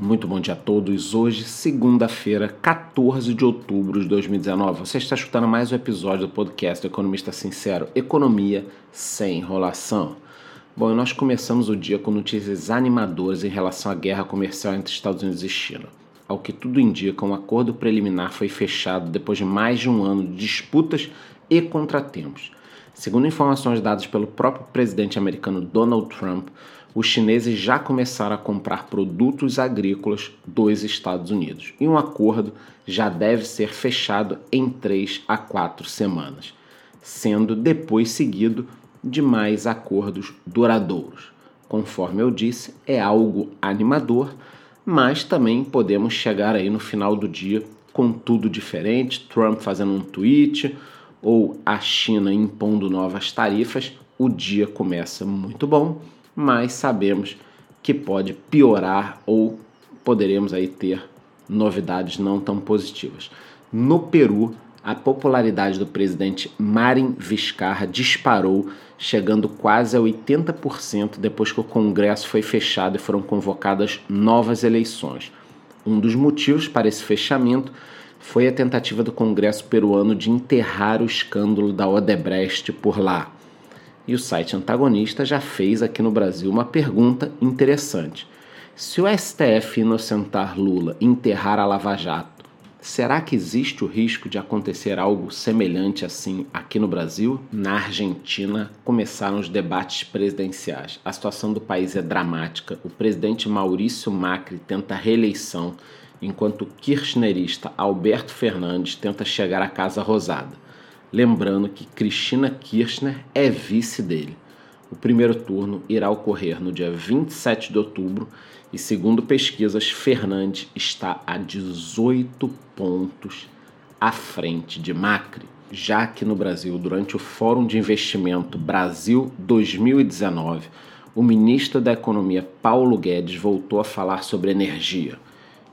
Muito bom dia a todos. Hoje, segunda-feira, 14 de outubro de 2019. Você está escutando mais um episódio do podcast do Economista Sincero, Economia sem enrolação. Bom, nós começamos o dia com notícias animadoras em relação à guerra comercial entre Estados Unidos e China. Ao que tudo indica, um acordo preliminar foi fechado depois de mais de um ano de disputas e contratempos. Segundo informações dadas pelo próprio presidente americano Donald Trump, os chineses já começaram a comprar produtos agrícolas dos Estados Unidos e um acordo já deve ser fechado em três a quatro semanas, sendo depois seguido de mais acordos duradouros. Conforme eu disse, é algo animador, mas também podemos chegar aí no final do dia com tudo diferente, Trump fazendo um tweet ou a China impondo novas tarifas, o dia começa muito bom mas sabemos que pode piorar ou poderemos aí ter novidades não tão positivas. No Peru, a popularidade do presidente Marin Vizcarra disparou, chegando quase a 80% depois que o Congresso foi fechado e foram convocadas novas eleições. Um dos motivos para esse fechamento foi a tentativa do Congresso peruano de enterrar o escândalo da Odebrecht por lá. E o site antagonista já fez aqui no Brasil uma pergunta interessante. Se o STF inocentar Lula e enterrar a Lava Jato, será que existe o risco de acontecer algo semelhante assim aqui no Brasil? Na Argentina começaram os debates presidenciais. A situação do país é dramática. O presidente Maurício Macri tenta reeleição, enquanto o kirchnerista Alberto Fernandes tenta chegar à Casa Rosada. Lembrando que Cristina Kirchner é vice dele. O primeiro turno irá ocorrer no dia 27 de outubro e, segundo pesquisas, Fernandes está a 18 pontos à frente de Macri. Já que no Brasil, durante o Fórum de Investimento Brasil 2019, o ministro da Economia Paulo Guedes voltou a falar sobre energia.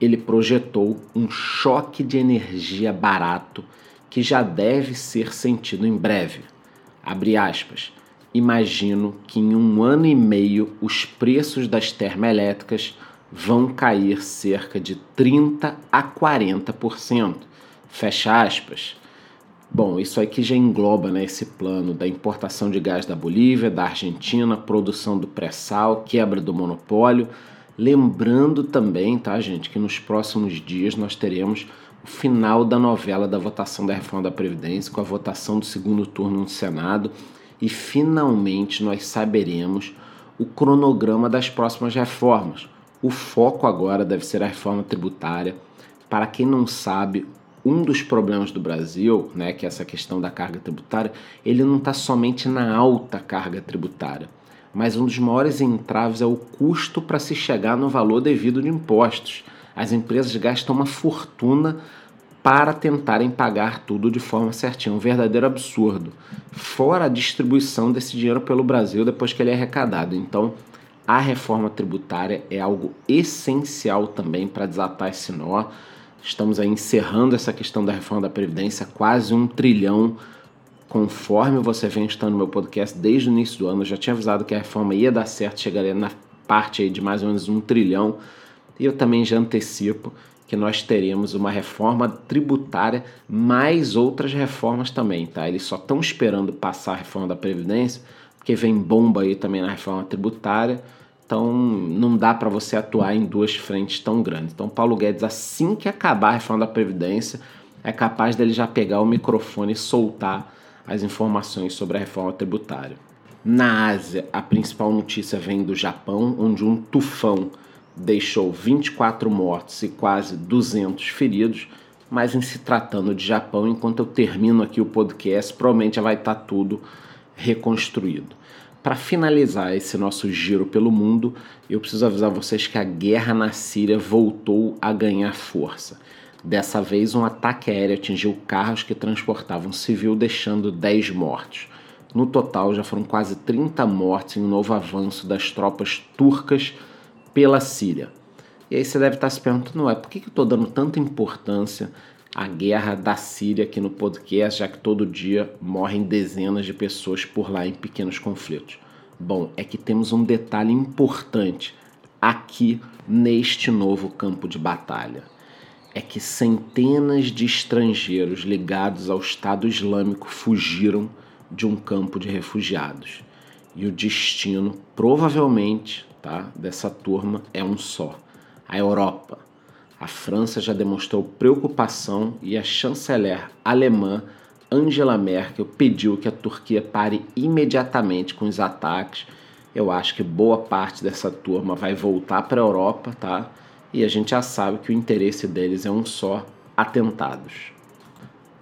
Ele projetou um choque de energia barato que já deve ser sentido em breve. Abre aspas. Imagino que em um ano e meio os preços das termoelétricas vão cair cerca de 30 a 40%. Fecha aspas. Bom, isso aqui já engloba né, esse plano da importação de gás da Bolívia, da Argentina, produção do pré-sal, quebra do monopólio. Lembrando também, tá, gente, que nos próximos dias nós teremos final da novela da votação da reforma da Previdência, com a votação do segundo turno no Senado, e finalmente nós saberemos o cronograma das próximas reformas. O foco agora deve ser a reforma tributária. Para quem não sabe, um dos problemas do Brasil, né, que é essa questão da carga tributária, ele não está somente na alta carga tributária, mas um dos maiores entraves é o custo para se chegar no valor devido de impostos. As empresas gastam uma fortuna para tentarem pagar tudo de forma certinha, um verdadeiro absurdo. Fora a distribuição desse dinheiro pelo Brasil depois que ele é arrecadado. Então, a reforma tributária é algo essencial também para desatar esse nó. Estamos aí encerrando essa questão da reforma da Previdência, quase um trilhão, conforme você vem estando no meu podcast desde o início do ano. Eu já tinha avisado que a reforma ia dar certo, chegaria na parte aí de mais ou menos um trilhão e eu também já antecipo que nós teremos uma reforma tributária, mais outras reformas também, tá? Eles só estão esperando passar a reforma da Previdência, porque vem bomba aí também na reforma tributária. Então não dá para você atuar em duas frentes tão grandes. Então Paulo Guedes, assim que acabar a reforma da Previdência, é capaz dele já pegar o microfone e soltar as informações sobre a reforma tributária. Na Ásia, a principal notícia vem do Japão, onde um tufão deixou 24 mortos e quase 200 feridos, mas em se tratando de Japão, enquanto eu termino aqui o podcast, provavelmente já vai estar tá tudo reconstruído. Para finalizar esse nosso giro pelo mundo, eu preciso avisar vocês que a guerra na Síria voltou a ganhar força. Dessa vez, um ataque aéreo atingiu carros que transportavam civil, deixando 10 mortos. No total, já foram quase 30 mortes em um novo avanço das tropas turcas pela Síria. E aí você deve estar se perguntando, não é, por que, eu estou dando tanta importância à guerra da Síria aqui no podcast, já que todo dia morrem dezenas de pessoas por lá em pequenos conflitos? Bom, é que temos um detalhe importante. aqui neste novo campo de batalha? É que centenas de estrangeiros ligados ao Estado Islâmico fugiram de um campo de refugiados. E o destino, provavelmente, tá, dessa turma é um só: a Europa. A França já demonstrou preocupação e a chanceler alemã Angela Merkel pediu que a Turquia pare imediatamente com os ataques. Eu acho que boa parte dessa turma vai voltar para a Europa, tá? E a gente já sabe que o interesse deles é um só: atentados.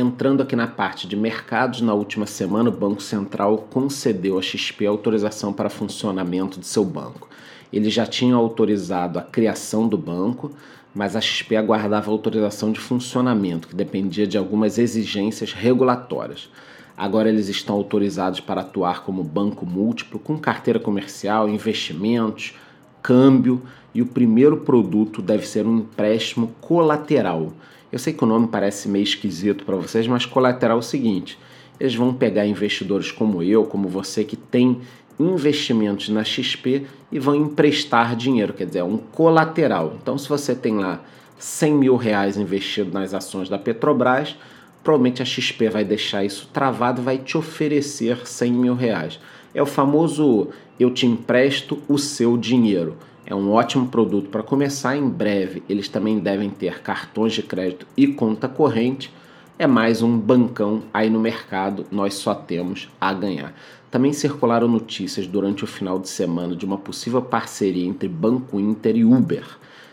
Entrando aqui na parte de mercados, na última semana o Banco Central concedeu à XP autorização para funcionamento de seu banco. Ele já tinha autorizado a criação do banco, mas a XP aguardava autorização de funcionamento, que dependia de algumas exigências regulatórias. Agora eles estão autorizados para atuar como banco múltiplo, com carteira comercial, investimentos, câmbio, e o primeiro produto deve ser um empréstimo colateral eu sei que o nome parece meio esquisito para vocês, mas colateral é o seguinte: eles vão pegar investidores como eu, como você, que tem investimentos na XP e vão emprestar dinheiro, quer dizer, é um colateral. Então, se você tem lá 100 mil reais investido nas ações da Petrobras, provavelmente a XP vai deixar isso travado e vai te oferecer 100 mil reais. É o famoso eu te empresto o seu dinheiro. É um ótimo produto para começar. Em breve, eles também devem ter cartões de crédito e conta corrente. É mais um bancão aí no mercado, nós só temos a ganhar. Também circularam notícias durante o final de semana de uma possível parceria entre Banco Inter e Uber.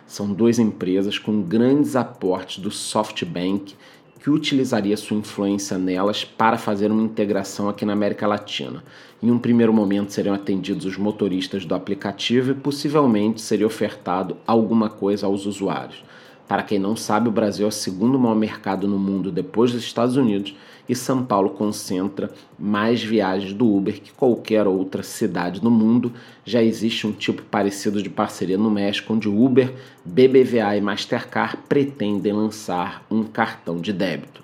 São duas empresas com grandes aportes do SoftBank que utilizaria sua influência nelas para fazer uma integração aqui na América Latina. Em um primeiro momento seriam atendidos os motoristas do aplicativo e possivelmente seria ofertado alguma coisa aos usuários. Para quem não sabe, o Brasil é o segundo maior mercado no mundo depois dos Estados Unidos e São Paulo concentra mais viagens do Uber que qualquer outra cidade no mundo. Já existe um tipo parecido de parceria no México, onde Uber, BBVA e Mastercard pretendem lançar um cartão de débito.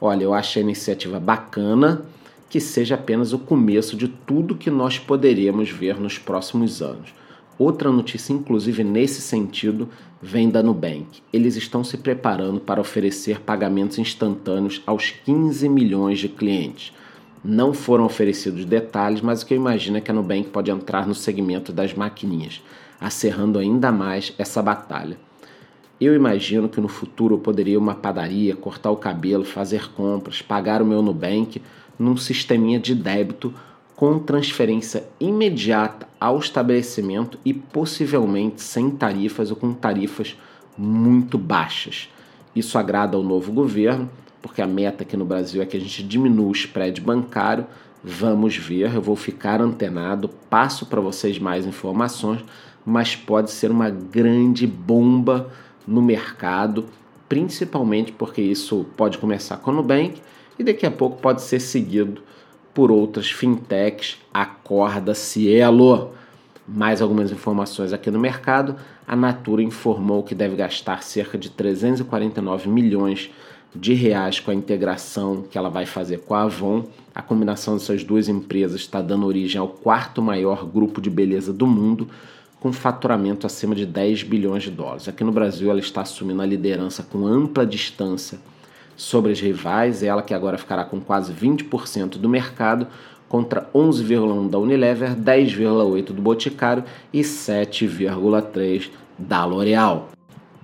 Olha, eu acho a iniciativa bacana, que seja apenas o começo de tudo que nós poderemos ver nos próximos anos. Outra notícia, inclusive nesse sentido, vem da Nubank. Eles estão se preparando para oferecer pagamentos instantâneos aos 15 milhões de clientes. Não foram oferecidos detalhes, mas o que eu imagino é que a Nubank pode entrar no segmento das maquininhas, acerrando ainda mais essa batalha. Eu imagino que no futuro eu poderia ir uma padaria, cortar o cabelo, fazer compras, pagar o meu Nubank num sisteminha de débito com transferência imediata ao estabelecimento e possivelmente sem tarifas ou com tarifas muito baixas. Isso agrada ao novo governo, porque a meta aqui no Brasil é que a gente diminua o spread bancário. Vamos ver, eu vou ficar antenado, passo para vocês mais informações, mas pode ser uma grande bomba no mercado, principalmente porque isso pode começar com o Nubank e daqui a pouco pode ser seguido por outras fintechs, acorda Cielo. Mais algumas informações aqui no mercado. A Natura informou que deve gastar cerca de 349 milhões de reais com a integração que ela vai fazer com a Avon. A combinação dessas duas empresas está dando origem ao quarto maior grupo de beleza do mundo, com faturamento acima de 10 bilhões de dólares. Aqui no Brasil, ela está assumindo a liderança com ampla distância sobre as rivais, ela que agora ficará com quase 20% do mercado, contra 11,1% da Unilever, 10,8% do Boticário e 7,3% da L'Oréal.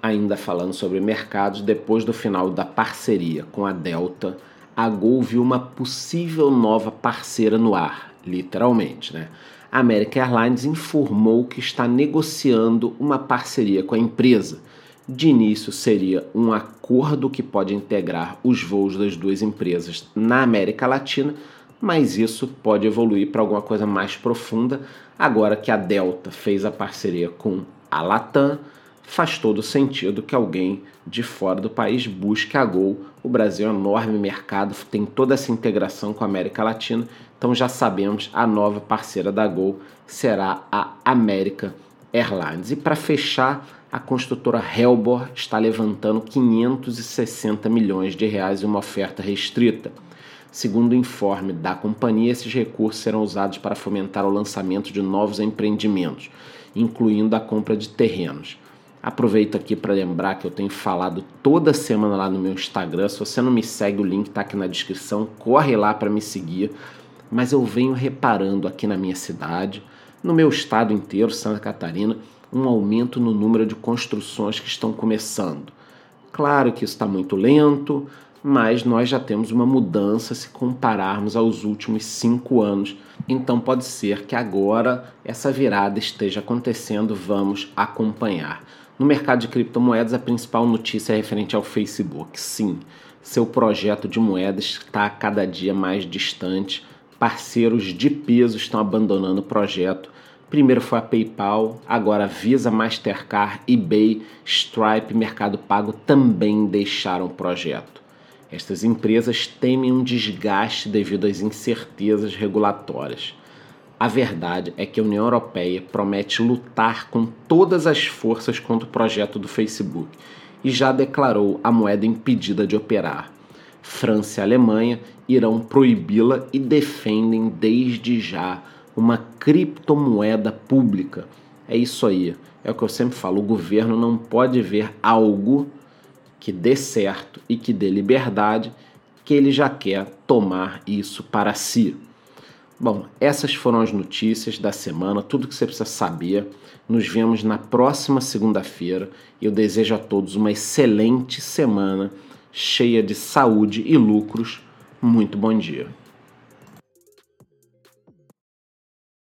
Ainda falando sobre mercados, depois do final da parceria com a Delta, a Gol viu uma possível nova parceira no ar, literalmente, né? A American Airlines informou que está negociando uma parceria com a empresa de início, seria um acordo que pode integrar os voos das duas empresas na América Latina, mas isso pode evoluir para alguma coisa mais profunda. Agora que a Delta fez a parceria com a Latam, faz todo sentido que alguém de fora do país busque a Gol. O Brasil é um enorme mercado, tem toda essa integração com a América Latina, então já sabemos a nova parceira da Gol será a América Airlines. E para fechar, a construtora Helbor está levantando 560 milhões de reais em uma oferta restrita. Segundo o informe da companhia, esses recursos serão usados para fomentar o lançamento de novos empreendimentos. incluindo a compra de terrenos. Aproveito aqui para lembrar que eu tenho falado toda semana lá no meu Instagram. Se você não me segue, o link está aqui na descrição. Corre lá para me seguir. Mas eu venho reparando aqui na minha cidade, no meu estado inteiro, Santa Catarina, um aumento no número de construções que estão começando. Claro que isso está muito lento, mas nós já temos uma mudança se compararmos aos últimos cinco anos. Então pode ser que agora essa virada esteja acontecendo, vamos acompanhar. No mercado de criptomoedas, a principal notícia é referente ao Facebook. Sim, seu projeto de moedas está cada dia mais distante. Parceiros de peso estão abandonando o projeto. Primeiro foi a PayPal, agora Visa, Mastercard, eBay, Stripe, Mercado Pago também deixaram o projeto. Estas empresas temem um desgaste devido às incertezas regulatórias. A verdade é que a União Europeia promete lutar com todas as forças contra o projeto do Facebook e já declarou a moeda impedida de operar. França e Alemanha irão proibi-la e defendem desde já uma criptomoeda pública. É isso aí. É o que eu sempre falo: o governo não pode ver algo que dê certo e que dê liberdade que ele já quer tomar isso para si. Bom, essas foram as notícias da semana, tudo que você precisa saber. Nos vemos na próxima segunda-feira. Eu desejo a todos uma excelente semana, cheia de saúde e lucros. Muito bom dia.